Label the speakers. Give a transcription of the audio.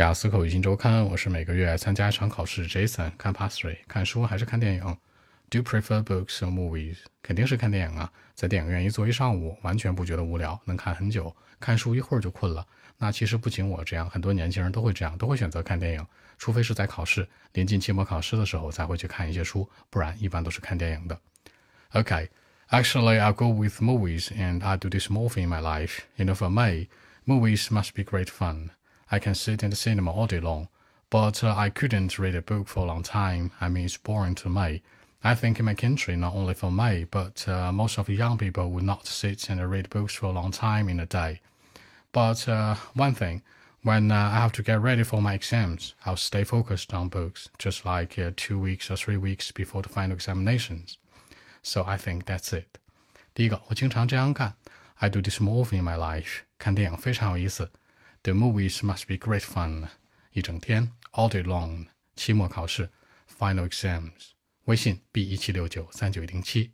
Speaker 1: 雅思口语新周刊，我是每个月参加一场考试。Jason，看 Pass Three，看书还是看电影？Do you prefer books or movies？肯定是看电影啊，在电影院一坐一上午，完全不觉得无聊，能看很久。看书一会儿就困了。那其实不仅我这样，很多年轻人都会这样，都会选择看电影，除非是在考试，临近期末考试的时候才会去看一些书，不然一般都是看电影的。Okay，actually I go with movies and I do this more in my life. You know, for me, movies must be great fun. I can sit in the cinema all day long, but uh, I couldn't read a book for a long time. I mean, it's boring to me. I think in my country, not only for me, but uh, most of the young people would not sit and read books for a long time in a day. But uh, one thing, when uh, I have to get ready for my exams, I'll stay focused on books, just like uh, two weeks or three weeks before the final examinations. So I think that's it. 第一个，我经常这样干。I do this more often in my life. 看电影非常有意思。 The movies must be great fun，一整天，all day long。期末考试，final exams。微信 b 一七六九三九零七。